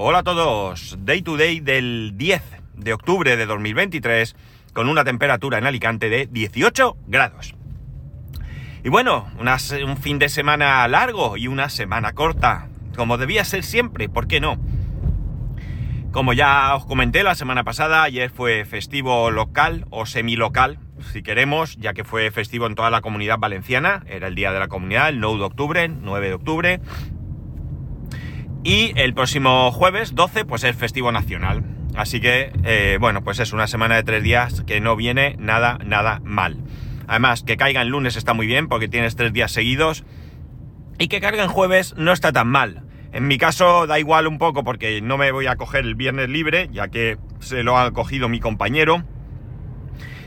Hola a todos. Day to day del 10 de octubre de 2023 con una temperatura en Alicante de 18 grados. Y bueno, un fin de semana largo y una semana corta, como debía ser siempre, ¿por qué no? Como ya os comenté la semana pasada, ayer fue festivo local o semilocal, si queremos, ya que fue festivo en toda la comunidad valenciana, era el día de la comunidad, el 9 de octubre, 9 de octubre, y el próximo jueves 12 pues es festivo nacional. Así que, eh, bueno, pues es una semana de tres días que no viene nada, nada mal. Además, que caiga en lunes está muy bien porque tienes tres días seguidos. Y que caiga en jueves no está tan mal. En mi caso da igual un poco porque no me voy a coger el viernes libre, ya que se lo ha cogido mi compañero.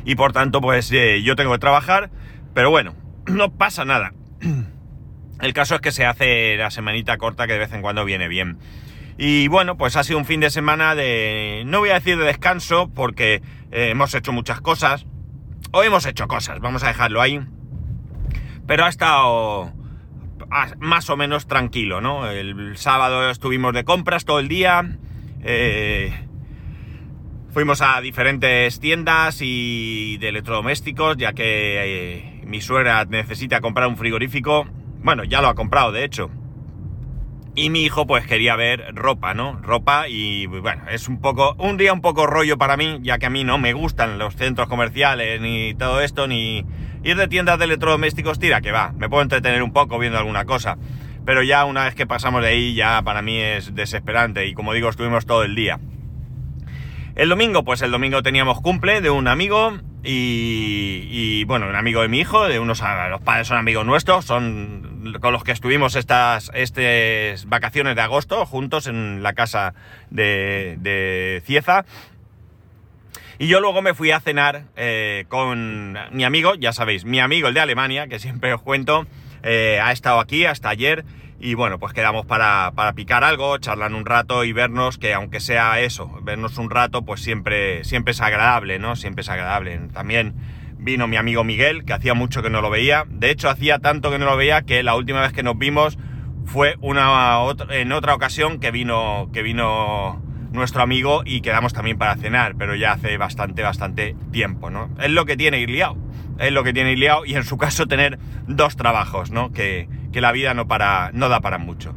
Y por tanto, pues eh, yo tengo que trabajar. Pero bueno, no pasa nada. El caso es que se hace la semanita corta que de vez en cuando viene bien. Y bueno, pues ha sido un fin de semana de... No voy a decir de descanso porque eh, hemos hecho muchas cosas. O hemos hecho cosas, vamos a dejarlo ahí. Pero ha estado más o menos tranquilo, ¿no? El sábado estuvimos de compras todo el día. Eh, fuimos a diferentes tiendas y de electrodomésticos, ya que eh, mi suegra necesita comprar un frigorífico bueno, ya lo ha comprado, de hecho. Y mi hijo pues quería ver ropa, ¿no? Ropa y bueno, es un poco, un día un poco rollo para mí, ya que a mí no me gustan los centros comerciales ni todo esto, ni ir de tiendas de electrodomésticos, tira que va, me puedo entretener un poco viendo alguna cosa. Pero ya una vez que pasamos de ahí ya para mí es desesperante y como digo estuvimos todo el día. El domingo, pues el domingo teníamos cumple de un amigo y, bueno, un amigo de mi hijo, de unos, los padres son amigos nuestros, son con los que estuvimos estas, vacaciones de agosto juntos en la casa de, de Cieza. Y yo luego me fui a cenar eh, con mi amigo, ya sabéis, mi amigo el de Alemania, que siempre os cuento, eh, ha estado aquí hasta ayer y bueno, pues quedamos para, picar algo, charlar un rato y vernos, que aunque sea eso, vernos un rato, pues siempre, siempre es agradable, ¿no? Siempre es agradable. También vino mi amigo Miguel, que hacía mucho que no lo veía. De hecho, hacía tanto que no lo veía que la última vez que nos vimos fue una en otra ocasión que vino, que vino nuestro amigo y quedamos también para cenar, pero ya hace bastante, bastante tiempo, ¿no? Es lo que tiene ir liado. Es lo que tiene ir liado y en su caso tener dos trabajos, ¿no? Que, que la vida no, para, no da para mucho.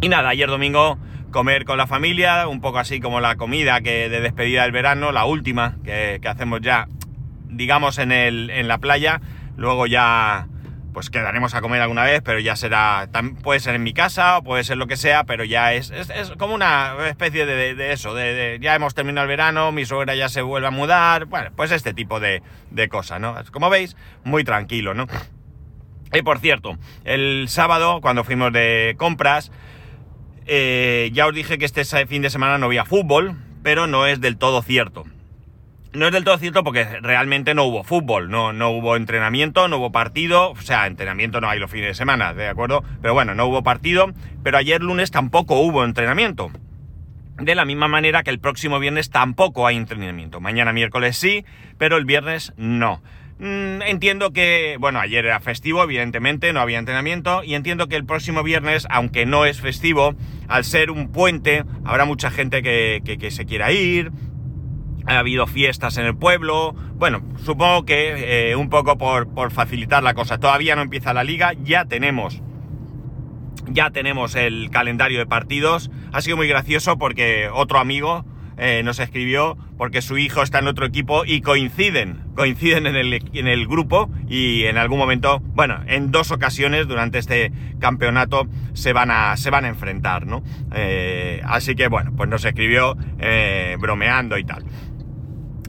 Y nada, ayer domingo comer con la familia, un poco así como la comida que de despedida del verano, la última que, hacemos ya, digamos, en, el, en la playa. Luego ya, pues quedaremos a comer alguna vez, pero ya será, puede ser en mi casa o puede ser lo que sea, pero ya es, es, como una especie de, eso, de, ya hemos terminado el verano, mi suegra ya se vuelve a mudar, bueno, pues este tipo de, de cosas, ¿no? Como veis, muy tranquilo, ¿no? Y por cierto, el sábado, cuando fuimos de compras, eh, ya os dije que este fin de semana no había fútbol, pero no es del todo cierto. No es del todo cierto porque realmente no hubo fútbol, no, no hubo entrenamiento, no hubo partido, o sea, entrenamiento no hay los fines de semana, ¿de acuerdo? Pero bueno, no hubo partido, pero ayer lunes tampoco hubo entrenamiento. De la misma manera que el próximo viernes tampoco hay entrenamiento. Mañana miércoles sí, pero el viernes no. Mm, entiendo que, bueno, ayer era festivo, evidentemente, no había entrenamiento, y entiendo que el próximo viernes, aunque no es festivo, al ser un puente, habrá mucha gente que, se quiera ir, ha habido fiestas en el pueblo, bueno, supongo que eh, un poco por, por facilitar la cosa. Todavía no empieza la liga, ya tenemos ya tenemos el calendario de partidos. Ha sido muy gracioso porque otro amigo eh, nos escribió porque su hijo está en otro equipo y coinciden, coinciden en el, en el grupo y en algún momento, bueno, en dos ocasiones durante este campeonato se van a, se van a enfrentar, ¿no? Eh, así que bueno, pues nos escribió bromeando y tal.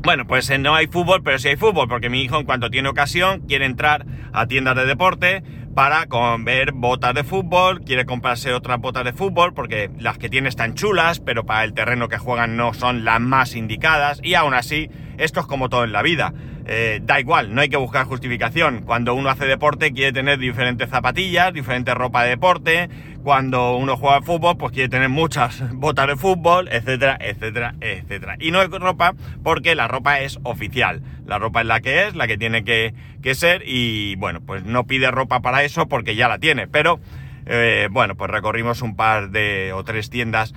Bueno, pues no hay fútbol, pero sí hay fútbol, porque mi hijo en cuanto tiene ocasión quiere entrar a tiendas de deporte, para ver botas de fútbol, quiere comprarse otras botas de fútbol porque las que tiene están chulas, pero para el terreno que juegan no son las más indicadas y aún así esto es como todo en la vida. Eh, da igual, no hay que buscar justificación. Cuando uno hace deporte quiere tener diferentes zapatillas, diferente ropa de deporte. Cuando uno juega fútbol, pues quiere tener muchas botas de fútbol, etcétera, etcétera, etcétera. Y no hay ropa porque la ropa es oficial. La ropa es la que es, la que tiene que, ser y bueno, pues no pide ropa para eso porque ya la tiene. Pero eh, bueno, pues recorrimos un par de o tres tiendas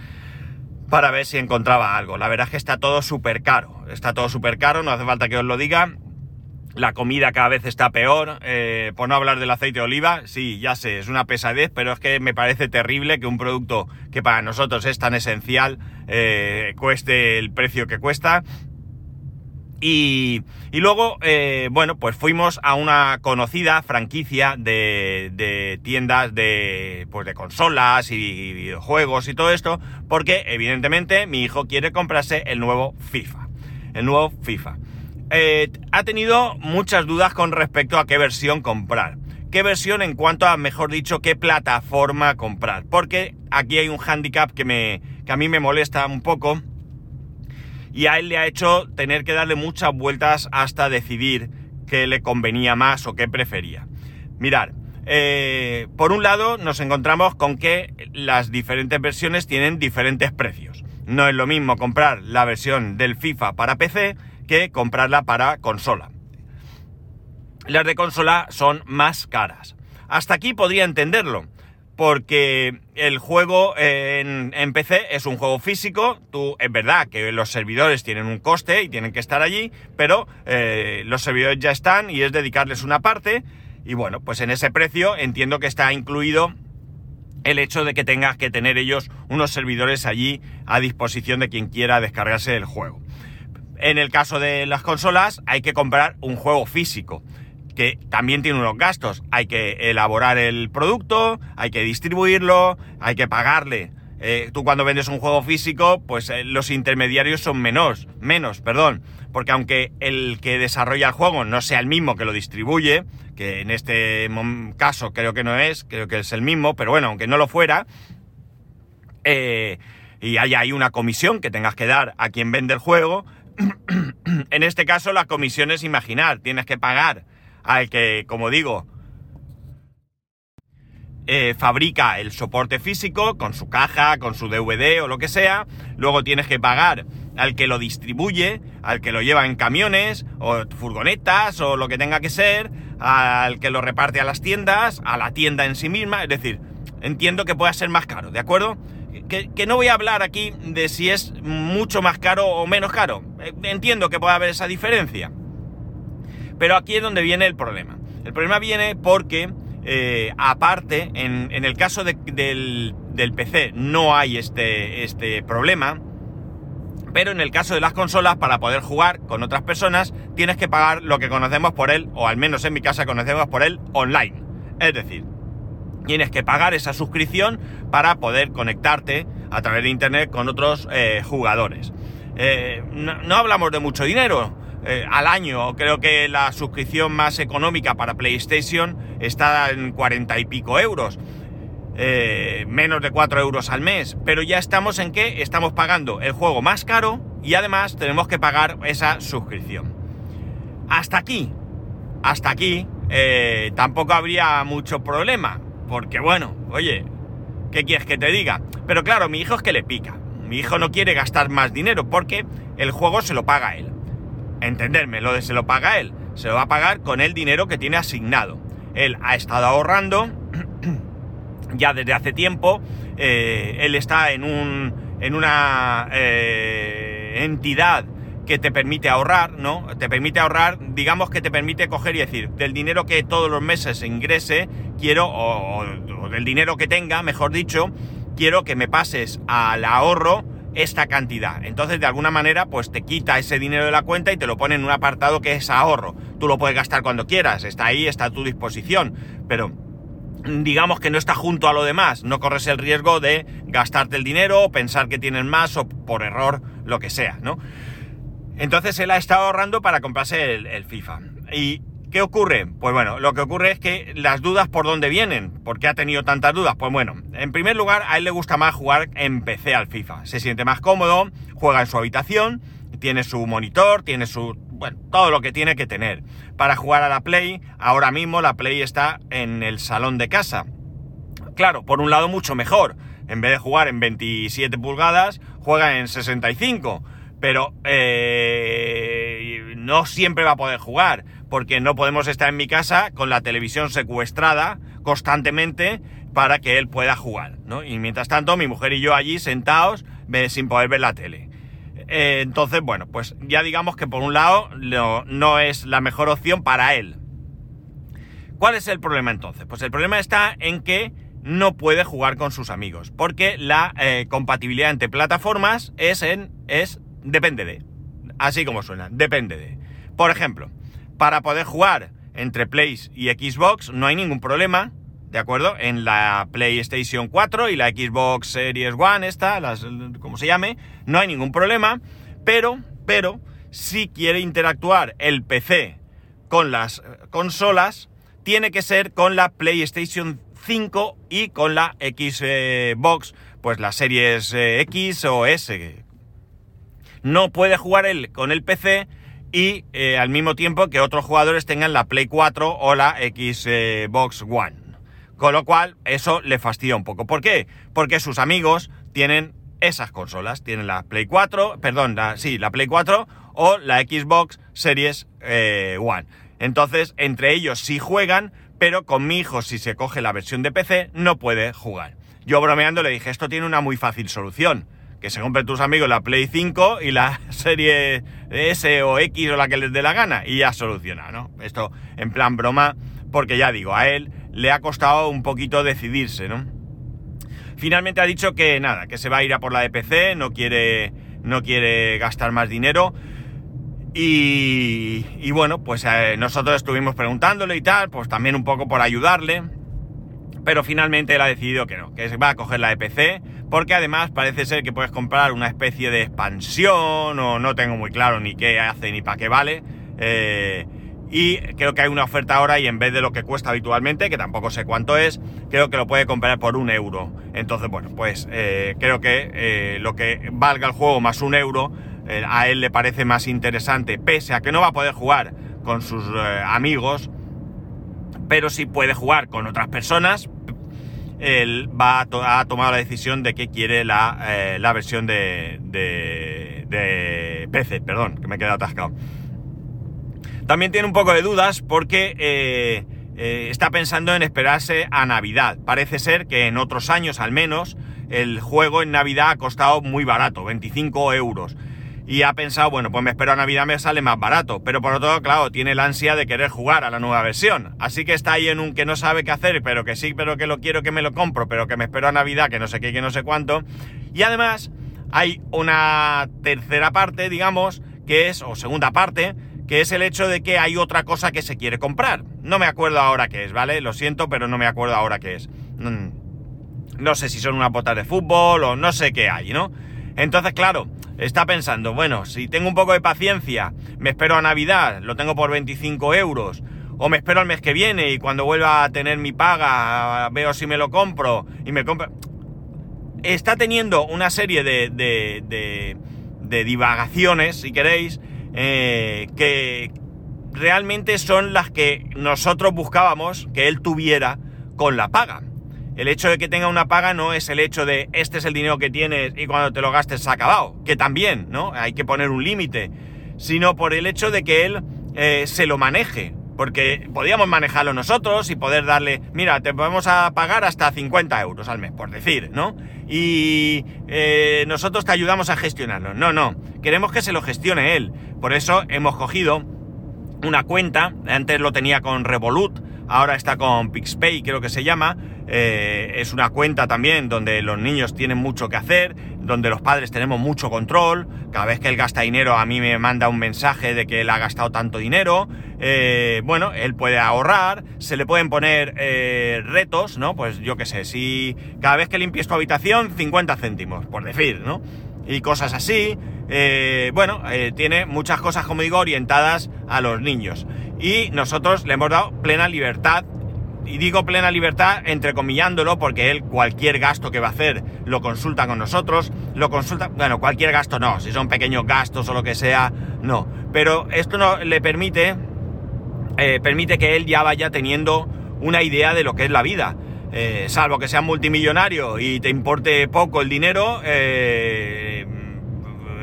para ver si encontraba algo. La verdad es que está todo súper caro. Está todo súper caro, no hace falta que os lo diga. La comida cada vez está peor. Eh, por no hablar del aceite de oliva, sí, ya sé, es una pesadez, pero es que me parece terrible que un producto que para nosotros es tan esencial eh, cueste el precio que cuesta. Y, luego, eh, bueno, pues fuimos a una conocida franquicia de, tiendas de, pues de consolas y videojuegos y todo esto, porque evidentemente mi hijo quiere comprarse el nuevo FIFA. El nuevo FIFA. Eh, ha tenido muchas dudas con respecto a qué versión comprar. ¿Qué versión en cuanto a, mejor dicho, qué plataforma comprar? Porque aquí hay un handicap que, me, que a mí me molesta un poco y a él le ha hecho tener que darle muchas vueltas hasta decidir qué le convenía más o qué prefería. Mirar, eh, por un lado nos encontramos con que las diferentes versiones tienen diferentes precios. No es lo mismo comprar la versión del FIFA para PC que comprarla para consola. Las de consola son más caras. Hasta aquí podría entenderlo porque el juego en, PC es un juego físico, tú es verdad que los servidores tienen un coste y tienen que estar allí, pero eh, los servidores ya están y es dedicarles una parte. Y bueno, pues en ese precio entiendo que está incluido el hecho de que tengas que tener ellos unos servidores allí a disposición de quien quiera descargarse el juego. En el caso de las consolas hay que comprar un juego físico que también tiene unos gastos. Hay que elaborar el producto, hay que distribuirlo, hay que pagarle. Eh, tú cuando vendes un juego físico, pues eh, los intermediarios son menos, menos, perdón. Porque aunque el que desarrolla el juego no sea el mismo que lo distribuye, que en este caso creo que no es, creo que es el mismo, pero bueno, aunque no lo fuera, eh, y haya ahí una comisión que tengas que dar a quien vende el juego, en este caso la comisión es imaginar, tienes que pagar al que, como digo, eh, fabrica el soporte físico con su caja, con su DVD o lo que sea. Luego tienes que pagar al que lo distribuye, al que lo lleva en camiones o furgonetas o lo que tenga que ser, al que lo reparte a las tiendas, a la tienda en sí misma. Es decir, entiendo que pueda ser más caro, ¿de acuerdo? Que, que, no voy a hablar aquí de si es mucho más caro o menos caro. Eh, entiendo que puede haber esa diferencia. Pero aquí es donde viene el problema. El problema viene porque, eh, aparte, en, el caso del, PC no hay este, este problema, pero en el caso de las consolas, para poder jugar con otras personas, tienes que pagar lo que conocemos por él, o al menos en mi casa conocemos por él, online. Es decir, tienes que pagar esa suscripción para poder conectarte a través de internet con otros eh, jugadores. Eh, no, hablamos de mucho dinero, eh, al año. Creo que la suscripción más económica para PlayStation está en 40 y pico euros. Eh, menos de 4 euros al mes. Pero ya estamos en que estamos pagando el juego más caro y además tenemos que pagar esa suscripción. Hasta aquí, hasta aquí, eh, tampoco habría mucho problema. Porque bueno, oye, ¿qué quieres que te diga? Pero claro, mi hijo es que le pica. Mi hijo no quiere gastar más dinero porque el juego se lo paga él entenderme, lo de se lo paga él, se lo va a pagar con el dinero que tiene asignado. Él ha estado ahorrando ya desde hace tiempo, eh, él está en, un, en una eh, entidad que te permite ahorrar, ¿no? Te permite ahorrar, digamos que te permite coger y decir, del dinero que todos los meses ingrese, quiero, o del dinero que tenga, mejor dicho, quiero que me pases al ahorro esta cantidad. Entonces, de alguna manera, pues te quita ese dinero de la cuenta y te lo pone en un apartado que es ahorro. Tú lo puedes gastar cuando quieras, está ahí, está a tu disposición, pero digamos que no está junto a lo demás, no corres el riesgo de gastarte el dinero o pensar que tienes más o por error lo que sea, ¿no? Entonces él ha estado ahorrando para comprarse el, el FIFA. Y ¿Qué ocurre? Pues bueno, lo que ocurre es que las dudas por dónde vienen. ¿Por qué ha tenido tantas dudas? Pues bueno, en primer lugar, a él le gusta más jugar en PC al FIFA. Se siente más cómodo, juega en su habitación, tiene su monitor, tiene su... bueno, todo lo que tiene que tener. Para jugar a la Play, ahora mismo la Play está en el salón de casa. Claro, por un lado mucho mejor. En vez de jugar en 27 pulgadas, juega en 65. Pero eh, no siempre va a poder jugar porque no podemos estar en mi casa con la televisión secuestrada constantemente para que él pueda jugar, ¿no? Y mientras tanto, mi mujer y yo allí sentados, sin poder ver la tele. Eh, entonces, bueno, pues ya digamos que por un lado no, es la mejor opción para él. ¿Cuál es el problema entonces? Pues el problema está en que no puede jugar con sus amigos, porque la eh, compatibilidad entre plataformas es en es depende de, así como suena, depende de. Por ejemplo, para poder jugar entre Play y Xbox no hay ningún problema, ¿de acuerdo? En la PlayStation 4 y la Xbox Series One, esta, las, como se llame, no hay ningún problema, pero, pero, si quiere interactuar el PC con las consolas, tiene que ser con la PlayStation 5 y con la Xbox, pues las series eh, X o S. No puede jugar él con el PC y eh, al mismo tiempo que otros jugadores tengan la Play 4 o la Xbox One. Con lo cual, eso le fastidia un poco. ¿Por qué? Porque sus amigos tienen esas consolas. Tienen la Play 4, perdón, sí, la Play 4 o la Xbox Series eh, One. Entonces, entre ellos sí juegan, pero con mi hijo, si se coge la versión de PC, no puede jugar. Yo bromeando le dije, esto tiene una muy fácil solución. Que se compren tus amigos la Play 5 y la serie S o X o la que les dé la gana. Y ya soluciona, ¿no? Esto en plan broma, porque ya digo, a él le ha costado un poquito decidirse, ¿no? Finalmente ha dicho que nada, que se va a ir a por la de no quiere, no quiere gastar más dinero. Y, bueno, pues eh, nosotros estuvimos preguntándole y tal, pues también un poco por ayudarle. Pero finalmente él ha decidido que no, que se va a coger la de porque además parece ser que puedes comprar una especie de expansión, o no tengo muy claro ni qué hace ni para qué vale. Eh, y creo que hay una oferta ahora y en vez de lo que cuesta habitualmente, que tampoco sé cuánto es, creo que lo puede comprar por un euro. Entonces, bueno, pues eh, creo que eh, lo que valga el juego más un euro, a él le parece más interesante, pese a que no va a poder jugar con sus amigos, pero sí puede jugar con otras personas. Él va a, tomar la decisión de que quiere la, la versión de, de, de PC, perdón, que me he quedado atascado. También tiene un poco de dudas porque eh, eh, está pensando en esperarse a Navidad. Parece ser que en otros años al menos el juego en Navidad ha costado muy barato, 25 euros. Y ha pensado, bueno, pues me espero a Navidad, me sale más barato. Pero por otro lado, claro, tiene la ansia de querer jugar a la nueva versión. Así que está ahí en un que no sabe qué hacer, pero que sí, pero que lo quiero, que me lo compro, pero que me espero a Navidad, que no sé qué, que no sé cuánto. Y además, hay una tercera parte, digamos, que es, o segunda parte, que es el hecho de que hay otra cosa que se quiere comprar. No me acuerdo ahora qué es, ¿vale? Lo siento, pero no me acuerdo ahora qué es. Mm, no sé si son unas botas de fútbol o no sé qué hay, ¿no? Entonces, claro, está pensando, bueno, si tengo un poco de paciencia, me espero a Navidad, lo tengo por 25 euros, o me espero al mes que viene y cuando vuelva a tener mi paga, veo si me lo compro y me compro... Está teniendo una serie de, de, de, divagaciones, si queréis, eh, que realmente son las que nosotros buscábamos que él tuviera con la paga. El hecho de que tenga una paga no es el hecho de este es el dinero que tienes y cuando te lo gastes se ha acabado, que también, ¿no? Hay que poner un límite, sino por el hecho de que él eh, se lo maneje. Porque podíamos manejarlo nosotros y poder darle, mira, te podemos a pagar hasta 50 euros al mes, por decir, ¿no? Y eh, nosotros te ayudamos a gestionarlo. No, no, queremos que se lo gestione él. Por eso hemos cogido una cuenta, antes lo tenía con Revolut, ahora está con PixPay, creo que se llama. Eh, es una cuenta también donde los niños tienen mucho que hacer, donde los padres tenemos mucho control. Cada vez que él gasta dinero a mí me manda un mensaje de que él ha gastado tanto dinero. Eh, bueno, él puede ahorrar, se le pueden poner eh, retos, ¿no? Pues yo qué sé, si cada vez que limpies tu habitación, 50 céntimos, por decir, ¿no? Y cosas así. bueno, tiene muchas cosas, como digo, orientadas a los niños y nosotros le hemos dado plena libertad. Y digo plena libertad entrecomillándolo porque él cualquier gasto que va a hacer lo consulta con nosotros, lo consulta, bueno, cualquier gasto no, si son pequeños gastos o lo que sea, no. Pero esto no le permite, eh, permite que él ya vaya teniendo una idea de lo que es la vida. Eh, salvo que sea multimillonario y te importe poco el dinero, eh,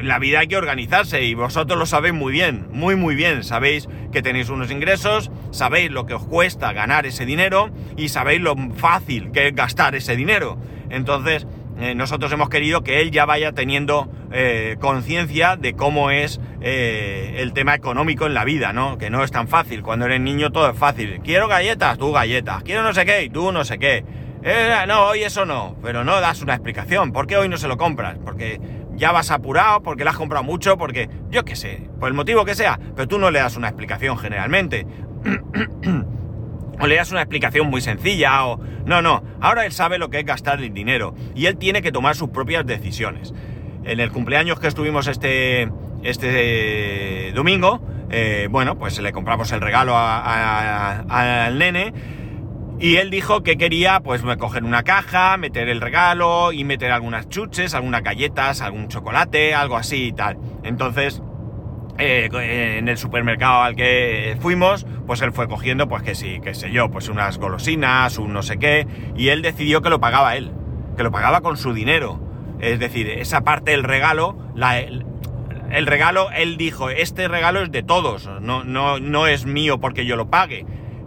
la vida hay que organizarse y vosotros lo sabéis muy bien, muy muy bien. Sabéis que tenéis unos ingresos, sabéis lo que os cuesta ganar ese dinero y sabéis lo fácil que es gastar ese dinero. Entonces, eh, nosotros hemos querido que él ya vaya teniendo eh, conciencia de cómo es eh, el tema económico en la vida, ¿no? Que no es tan fácil. Cuando eres niño todo es fácil. Quiero galletas, tú galletas. Quiero no sé qué, tú no sé qué. no, hoy eso no. Pero no das una explicación. ¿Por qué hoy no se lo compras? Porque ya vas apurado, porque le has comprado mucho, porque yo qué sé, por el motivo que sea. Pero tú no le das una explicación generalmente. o le das una explicación muy sencilla o... No, no, ahora él sabe lo que es gastar el dinero y él tiene que tomar sus propias decisiones. En el cumpleaños que estuvimos este, este domingo, eh, bueno, pues le compramos el regalo al nene y él dijo que quería pues coger una caja, meter el regalo y meter algunas chuches, algunas galletas, algún chocolate, algo así y tal. Entonces eh, en el supermercado al que fuimos, pues él fue cogiendo, pues que sí, qué sé yo, pues unas golosinas, un no sé qué, y él decidió que lo pagaba él, que lo pagaba con su dinero. Es decir, esa parte del regalo, la, el, regalo, él dijo, este regalo es de todos, no, no, no es mío porque yo lo pague.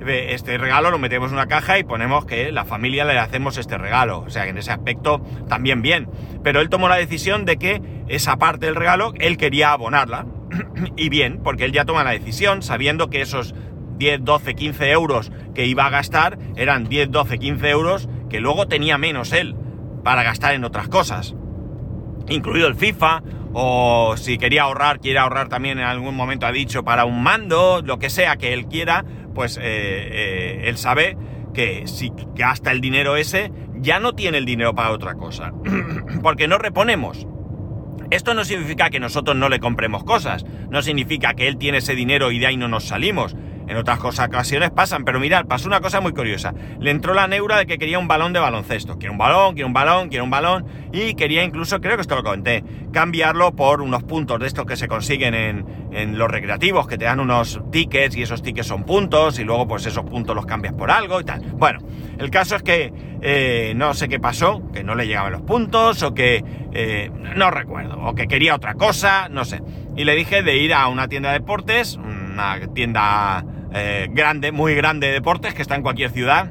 Este regalo lo metemos en una caja y ponemos que la familia le hacemos este regalo. O sea en ese aspecto también bien. Pero él tomó la decisión de que esa parte del regalo él quería abonarla y bien, porque él ya toma la decisión sabiendo que esos 10, 12, 15 euros que iba a gastar eran 10, 12, 15 euros que luego tenía menos él para gastar en otras cosas. Incluido el FIFA, o si quería ahorrar, quiere ahorrar también en algún momento ha dicho para un mando, lo que sea que él quiera, pues eh, eh, él sabe que si gasta el dinero ese, ya no tiene el dinero para otra cosa. porque no reponemos. Esto no significa que nosotros no le compremos cosas, no significa que él tiene ese dinero y de ahí no nos salimos. En otras cosas, ocasiones pasan, pero mirad, pasó una cosa muy curiosa. Le entró la neura de que quería un balón de baloncesto. Quiere un balón, quiere un balón, quiere un balón. Y quería incluso, creo que esto lo comenté, cambiarlo por unos puntos de estos que se consiguen en, en los recreativos, que te dan unos tickets y esos tickets son puntos y luego pues esos puntos los cambias por algo y tal. Bueno, el caso es que eh, no sé qué pasó, que no le llegaban los puntos o que eh, no recuerdo, o que quería otra cosa, no sé. Y le dije de ir a una tienda de deportes, una tienda eh, grande, muy grande de deportes, que está en cualquier ciudad.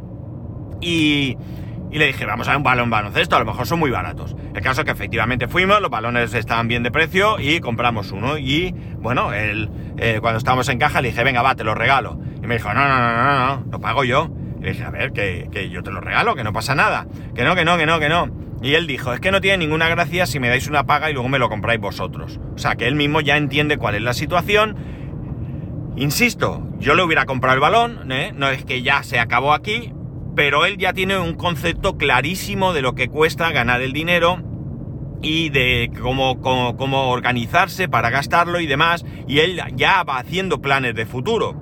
Y, le dije, vamos a ver un balón baloncesto, a lo mejor son muy baratos. El caso es que efectivamente fuimos, los balones estaban bien de precio y compramos uno. Y bueno, él, cuando estábamos en caja le dije, venga, va, te lo regalo. Y me dijo, no, no, no, no, no, lo pago yo. Y dije, a ver, que, que, yo te lo regalo, que no pasa nada. Que no, que no, que no, que no. Y él dijo, es que no tiene ninguna gracia si me dais una paga y luego me lo compráis vosotros. O sea, que él mismo ya entiende cuál es la situación. Insisto, yo le hubiera comprado el balón, ¿eh? no es que ya se acabó aquí, pero él ya tiene un concepto clarísimo de lo que cuesta ganar el dinero y de cómo, cómo, cómo organizarse para gastarlo y demás, y él ya va haciendo planes de futuro.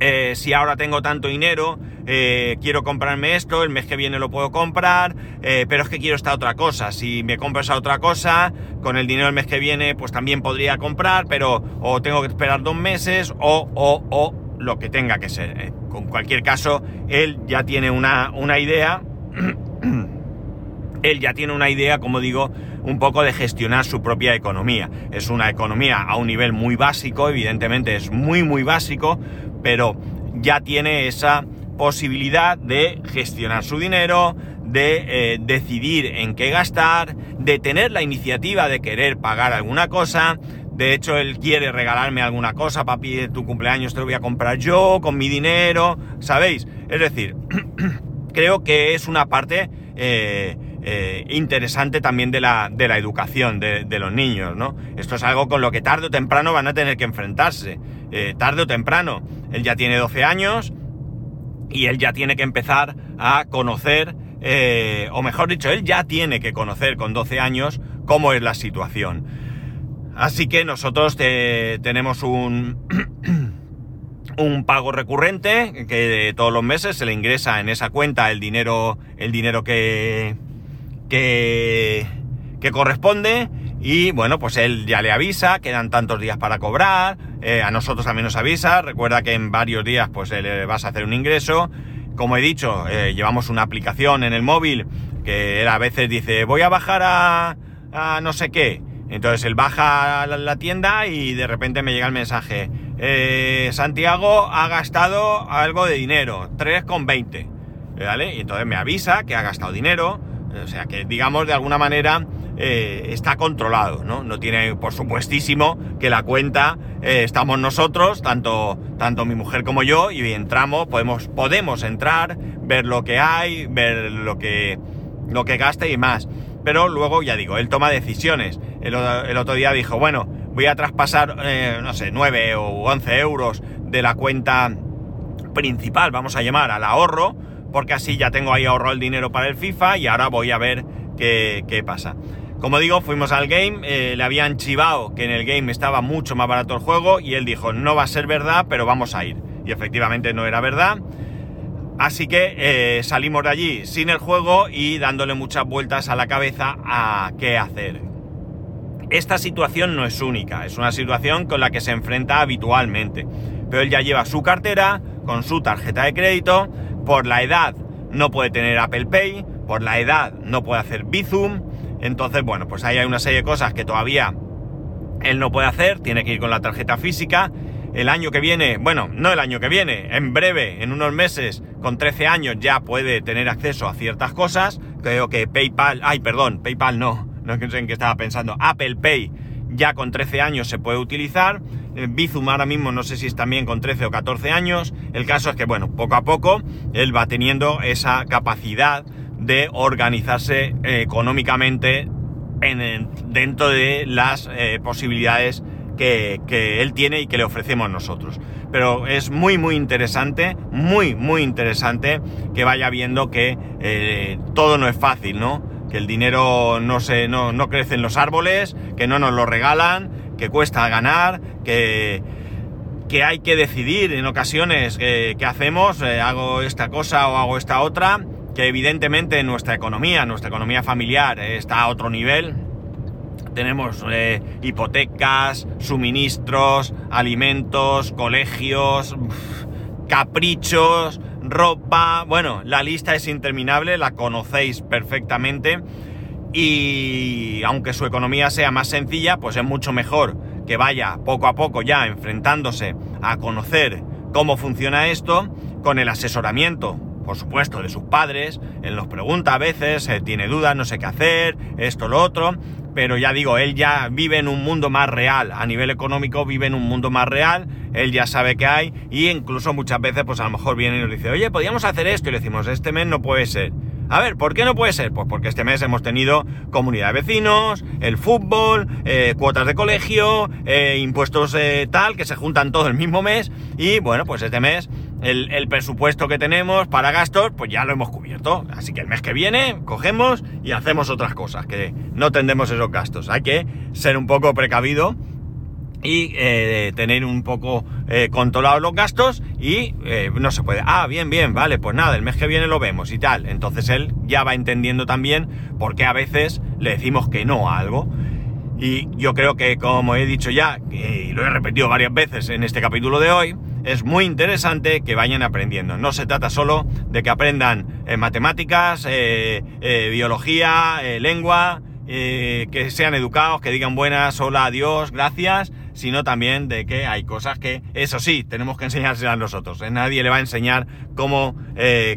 Eh, si ahora tengo tanto dinero, eh, quiero comprarme esto, el mes que viene lo puedo comprar, eh, pero es que quiero esta otra cosa. Si me compro esa otra cosa, con el dinero del mes que viene, pues también podría comprar, pero o tengo que esperar dos meses o, o, o lo que tenga que ser. Con cualquier caso, él ya tiene una, una idea. él ya tiene una idea, como digo, un poco de gestionar su propia economía. Es una economía a un nivel muy básico, evidentemente es muy muy básico, pero ya tiene esa posibilidad de gestionar su dinero, de eh, decidir en qué gastar, de tener la iniciativa de querer pagar alguna cosa. De hecho, él quiere regalarme alguna cosa, papi, tu cumpleaños te lo voy a comprar yo, con mi dinero, ¿sabéis? Es decir, creo que es una parte eh, eh, interesante también de la, de la educación de, de, los niños, ¿no? Esto es algo con lo que tarde o temprano van a tener que enfrentarse. Tarde o temprano. Él ya tiene 12 años y él ya tiene que empezar a conocer, eh, o mejor dicho, él ya tiene que conocer con 12 años cómo es la situación. Así que nosotros tenemos un, un pago recurrente que todos los meses se le ingresa en esa cuenta el dinero, el dinero que, que, que corresponde y bueno, pues él ya le avisa, quedan tantos días para cobrar, eh, a nosotros también nos avisa, recuerda que en varios días pues le vas a hacer un ingreso. Como he dicho, eh, llevamos una aplicación en el móvil que a veces dice voy a bajar a, a no sé qué. Entonces él baja a la, tienda y de repente me llega el mensaje. Eh, Santiago ha gastado algo de dinero, 3,20. ¿Vale? Y entonces me avisa que ha gastado dinero O sea que, digamos, de alguna manera eh, está controlado, ¿no? No tiene, por supuestísimo, que la cuenta eh, estamos nosotros, tanto, tanto mi mujer como yo, y entramos, podemos, podemos entrar, ver lo que hay, ver lo que, lo que gasta y más. Pero luego, ya digo, él toma decisiones. El, otro día dijo, bueno, voy a traspasar, eh, no sé, 9 o 11 euros de la cuenta principal, vamos a llamar, al ahorro, porque así ya tengo ahí ahorrado el dinero para el FIFA y ahora voy a ver qué, qué pasa. Como digo, fuimos al game, eh, le habían chivado que en el game estaba mucho más barato el juego y él dijo, no va a ser verdad, pero vamos a ir. Y efectivamente no era verdad. Así que eh, salimos de allí sin el juego y dándole muchas vueltas a la cabeza a qué hacer. Esta situación no es única, es una situación con la que se enfrenta habitualmente. Pero él ya lleva su cartera con su tarjeta de crédito, por la edad no puede tener Apple Pay, por la edad no puede hacer Bizum, entonces, bueno, pues ahí hay una serie de cosas que todavía él no puede hacer, tiene que ir con la tarjeta física. El año que viene, bueno, no el año que viene, en breve, en unos meses, con 13 años ya puede tener acceso a ciertas cosas. Creo que PayPal, ay, perdón, PayPal no, no sé en qué estaba pensando, Apple Pay ya con 13 años se puede utilizar. Eh, Bizum ahora mismo no sé si es también con 13 o 14 años. El caso es que, bueno, poco a poco él va teniendo esa capacidad de organizarse eh, económicamente en, dentro de las eh, posibilidades que, él tiene y que le ofrecemos nosotros. Pero es muy, muy interesante, muy, muy interesante que vaya viendo que eh, todo no es fácil, ¿no? Que el dinero no, se, no, no crece en los árboles, que no nos lo regalan, que cuesta ganar, que, que hay que decidir en ocasiones qué hacemos, hago esta cosa o hago esta otra, que evidentemente nuestra economía, nuestra economía familiar está a otro nivel. Tenemos eh, hipotecas, suministros, alimentos, colegios, caprichos, ropa. Bueno, la lista es interminable, la conocéis perfectamente. Y aunque su economía sea más sencilla, pues es mucho mejor que vaya poco a poco ya enfrentándose a conocer cómo funciona esto con el asesoramiento por supuesto, de sus padres. Él nos pregunta a veces, eh, tiene dudas, no sé qué hacer, esto, lo otro. Pero ya digo, él ya vive en un mundo más real. A nivel económico vive en un mundo más real. Él ya sabe qué hay. Y incluso muchas veces, pues a lo mejor viene y nos dice, oye, podríamos hacer esto. Y le decimos, este mes no puede ser. A ver, ¿por qué no puede ser? Pues porque este mes hemos tenido comunidad de vecinos, el fútbol, eh, cuotas de colegio, eh, impuestos tal, que se juntan todo el mismo mes. Y bueno, pues este mes el, presupuesto que tenemos para gastos, pues ya lo hemos cubierto. Así que el mes que viene cogemos y hacemos otras cosas, que no tendemos esos gastos. Hay que ser un poco precavido y eh, tener un poco eh, controlados los gastos y eh, no se puede. Ah, bien, bien, vale, pues nada, el mes que viene lo vemos y tal. Entonces él ya va entendiendo también por qué a veces le decimos que no a algo. Y yo creo que, como he dicho ya, y lo he repetido varias veces en este capítulo de hoy, es muy interesante que vayan aprendiendo. No se trata solo de que aprendan matemáticas, biología, lengua, que sean educados, que digan buenas, hola, adiós, gracias, sino también de que hay cosas que, eso sí, tenemos que enseñárselas nosotros. Nadie le va a enseñar cómo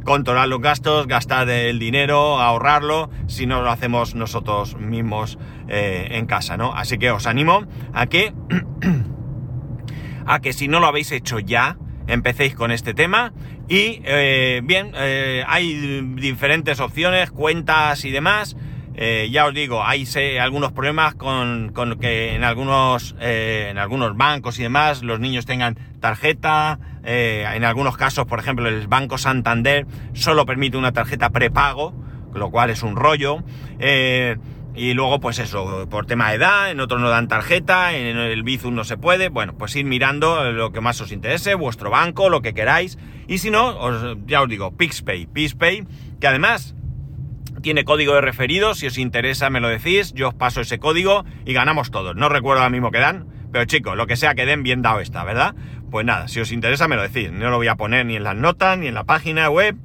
controlar los gastos, gastar el dinero, ahorrarlo, si no lo hacemos nosotros mismos en casa, ¿no? Así que os animo a que a que si no lo habéis hecho ya, empecéis con este tema. Y eh, bien, eh, hay diferentes opciones, cuentas y demás. Eh, ya os digo, hay algunos problemas con, con que en algunos, en algunos bancos y demás los niños tengan tarjeta. en algunos casos, por ejemplo, el Banco Santander solo permite una tarjeta prepago, lo cual es un rollo. Y luego, pues eso, por tema de edad, en otros no dan tarjeta, en el Bizum no se puede. Bueno, pues ir mirando lo que más os interese, vuestro banco, lo que queráis. Y si no, ya os digo, PixPay. PixPay, que además tiene código de referido. Si os interesa, me lo decís. Yo os paso ese código y ganamos todos. No recuerdo ahora mismo que dan, pero chicos, lo que sea que den, bien dado está, ¿verdad? Pues nada, si os interesa, me lo decís. No lo voy a poner ni en las notas, ni en la página web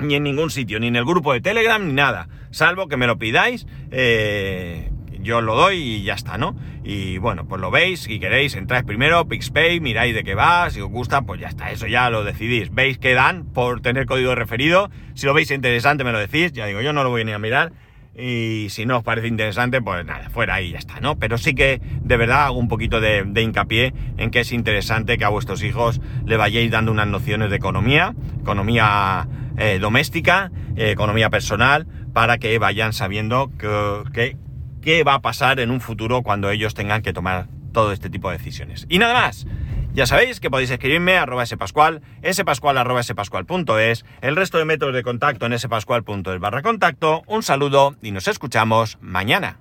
ni en ningún sitio, ni en el grupo de Telegram, ni nada. Salvo que me lo pidáis, eh, yo lo doy y ya está, ¿no? Y bueno, pues lo veis, si queréis, entráis primero, PixPay, miráis de qué va, si os gusta, pues ya está, eso ya lo decidís. Veis qué dan por tener código referido, si lo veis interesante me lo decís, ya digo, yo no lo voy ni a mirar, y si no os parece interesante, pues nada, fuera ahí ya está, ¿no? Pero sí que de verdad hago un poquito de, hincapié en que es interesante que a vuestros hijos le vayáis dando unas nociones de economía, economía eh, doméstica, eh, economía personal, para que vayan sabiendo que, qué va a pasar en un futuro cuando ellos tengan que tomar todo este tipo de decisiones. Y nada más. Ya sabéis que podéis escribirme a arroba spascual, spascual arroba spascual.es, el resto de métodos de contacto en spascual.es barra contacto. Un saludo y nos escuchamos mañana.